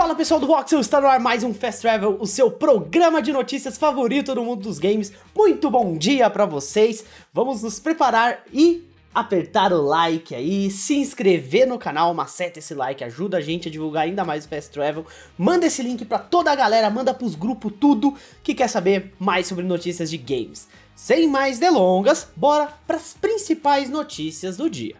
Fala pessoal do Voxel, está no ar mais um Fast Travel, o seu programa de notícias favorito no mundo dos games. Muito bom dia para vocês. Vamos nos preparar e apertar o like aí, se inscrever no canal, maceta esse like, ajuda a gente a divulgar ainda mais o Fast Travel. Manda esse link para toda a galera, manda pros grupos tudo que quer saber mais sobre notícias de games. Sem mais delongas, bora para as principais notícias do dia.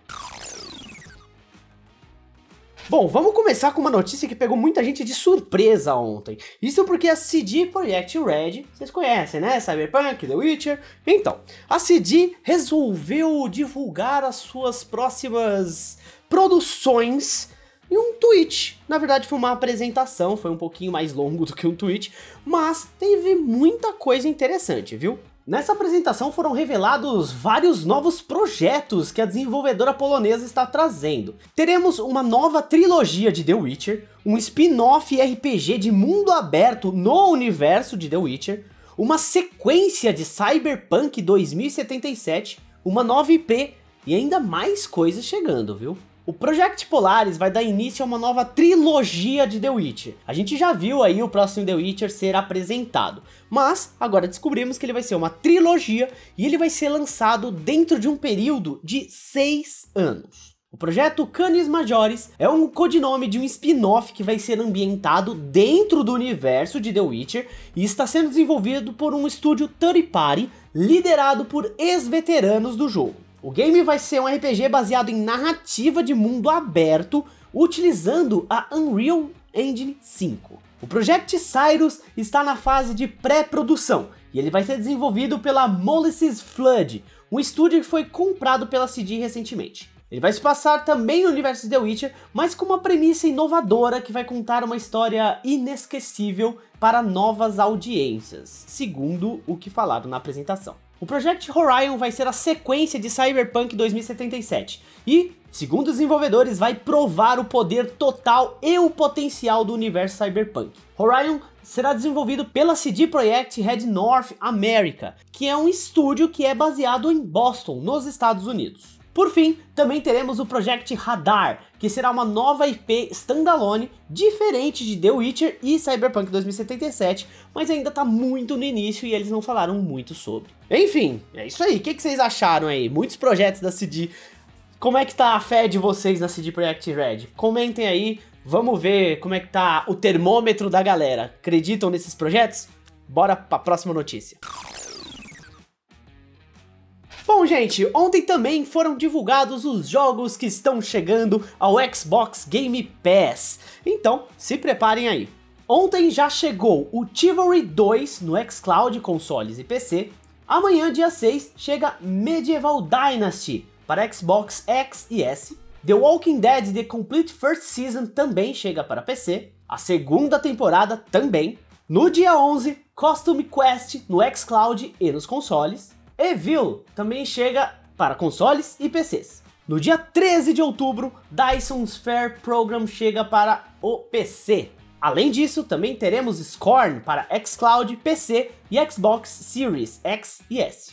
Bom, vamos começar com uma notícia que pegou muita gente de surpresa ontem. Isso porque a CD Projekt Red, vocês conhecem, né? Cyberpunk, The Witcher. Então, a CD resolveu divulgar as suas próximas produções em um tweet. Na verdade, foi uma apresentação, foi um pouquinho mais longo do que um tweet, mas teve muita coisa interessante, viu? Nessa apresentação foram revelados vários novos projetos que a desenvolvedora polonesa está trazendo. Teremos uma nova trilogia de The Witcher, um spin-off RPG de mundo aberto no universo de The Witcher, uma sequência de Cyberpunk 2077, uma nova IP e ainda mais coisas chegando, viu? O Project Polaris vai dar início a uma nova trilogia de The Witcher. A gente já viu aí o próximo The Witcher ser apresentado, mas agora descobrimos que ele vai ser uma trilogia e ele vai ser lançado dentro de um período de seis anos. O projeto Canis Majoris é um codinome de um spin-off que vai ser ambientado dentro do universo de The Witcher e está sendo desenvolvido por um estúdio third party liderado por ex-veteranos do jogo. O game vai ser um RPG baseado em narrativa de mundo aberto, utilizando a Unreal Engine 5. O Project Cyrus está na fase de pré-produção e ele vai ser desenvolvido pela Molasses Flood, um estúdio que foi comprado pela CD recentemente. Ele vai se passar também no universo de The Witcher, mas com uma premissa inovadora que vai contar uma história inesquecível para novas audiências, segundo o que falaram na apresentação. O Project Horizon vai ser a sequência de Cyberpunk 2077 e, segundo os desenvolvedores, vai provar o poder total e o potencial do universo Cyberpunk. Horizon será desenvolvido pela CD Projekt Red North America, que é um estúdio que é baseado em Boston, nos Estados Unidos. Por fim, também teremos o Project Radar, que será uma nova IP standalone, diferente de The Witcher e Cyberpunk 2077, mas ainda está muito no início e eles não falaram muito sobre. Enfim, é isso aí. O que, que vocês acharam aí? Muitos projetos da CD. Como é que tá a fé de vocês na CD Projekt Red? Comentem aí, vamos ver como é que tá o termômetro da galera. Acreditam nesses projetos? Bora para a próxima notícia. Bom, gente, ontem também foram divulgados os jogos que estão chegando ao Xbox Game Pass. Então, se preparem aí. Ontem já chegou o Chivalry 2 no xCloud, consoles e PC. Amanhã, dia 6, chega Medieval Dynasty para Xbox X e S. The Walking Dead The Complete First Season também chega para PC. A segunda temporada também. No dia 11, Costume Quest no xCloud e nos consoles. Evil também chega para consoles e PCs. No dia 13 de outubro, Dyson Sphere Program chega para o PC. Além disso, também teremos Scorn para xCloud, PC e Xbox Series X e S.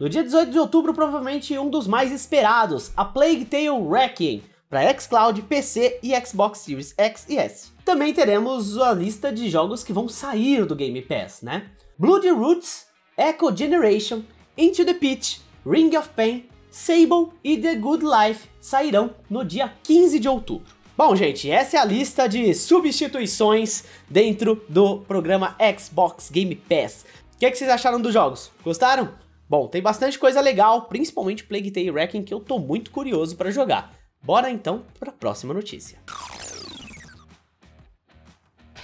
No dia 18 de outubro, provavelmente um dos mais esperados, a Plague Tale Requiem para xCloud, PC e Xbox Series X e S. Também teremos a lista de jogos que vão sair do Game Pass, né? Blood Roots, Echo Generation, Into the Pit, Ring of Pain, Sable e The Good Life sairão no dia 15 de outubro. Bom, gente, essa é a lista de substituições dentro do programa Xbox Game Pass. O que, é que vocês acharam dos jogos? Gostaram? Bom, tem bastante coisa legal, principalmente Plague Tale Wrecking, que eu tô muito curioso para jogar. Bora então para a próxima notícia.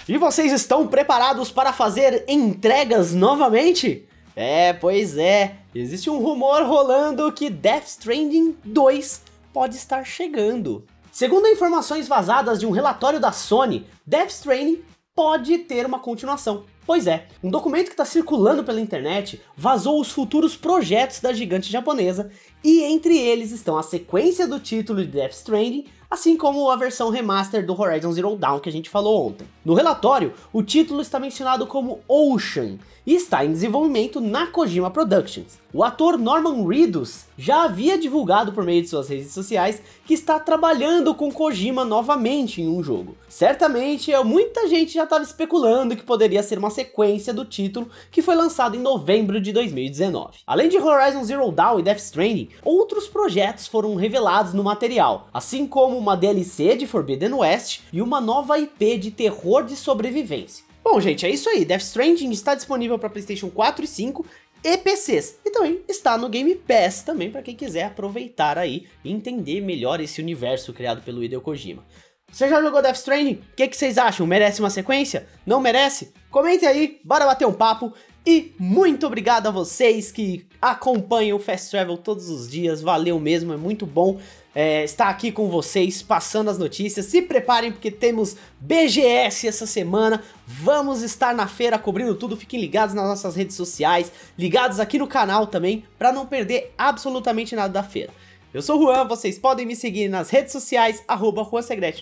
E vocês estão preparados para fazer entregas novamente? É, pois é. Existe um rumor rolando que Death Stranding 2 pode estar chegando. Segundo informações vazadas de um relatório da Sony, Death Stranding pode ter uma continuação. Pois é, um documento que está circulando pela internet vazou os futuros projetos da gigante japonesa e entre eles estão a sequência do título de Death Stranding, assim como a versão remaster do Horizon Zero Dawn que a gente falou ontem. No relatório, o título está mencionado como Ocean e está em desenvolvimento na Kojima Productions. O ator Norman Reedus já havia divulgado por meio de suas redes sociais que está trabalhando com Kojima novamente em um jogo. Certamente, muita gente já estava especulando que poderia ser uma sequência do título que foi lançado em novembro de 2019. Além de Horizon Zero Dawn e Death Stranding, outros projetos foram revelados no material, assim como uma DLC de Forbidden West e uma nova IP de terror de sobrevivência. Bom, gente, é isso aí. Death Stranding está disponível para PlayStation 4 e 5 e PCs. E também está no Game Pass também para quem quiser aproveitar aí e entender melhor esse universo criado pelo Hideo Kojima. Você já jogou Death Stranding? O que, que vocês acham? Merece uma sequência? Não merece? Comente aí, bora bater um papo. E muito obrigado a vocês que acompanham o Fast Travel todos os dias. Valeu mesmo, é muito bom é, estar aqui com vocês, passando as notícias. Se preparem porque temos BGS essa semana. Vamos estar na feira cobrindo tudo. Fiquem ligados nas nossas redes sociais, ligados aqui no canal também, para não perder absolutamente nada da feira. Eu sou o Juan, vocês podem me seguir nas redes sociais, arroba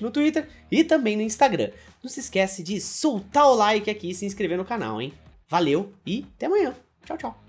no Twitter e também no Instagram. Não se esquece de soltar o like aqui e se inscrever no canal, hein? Valeu e até amanhã. Tchau, tchau.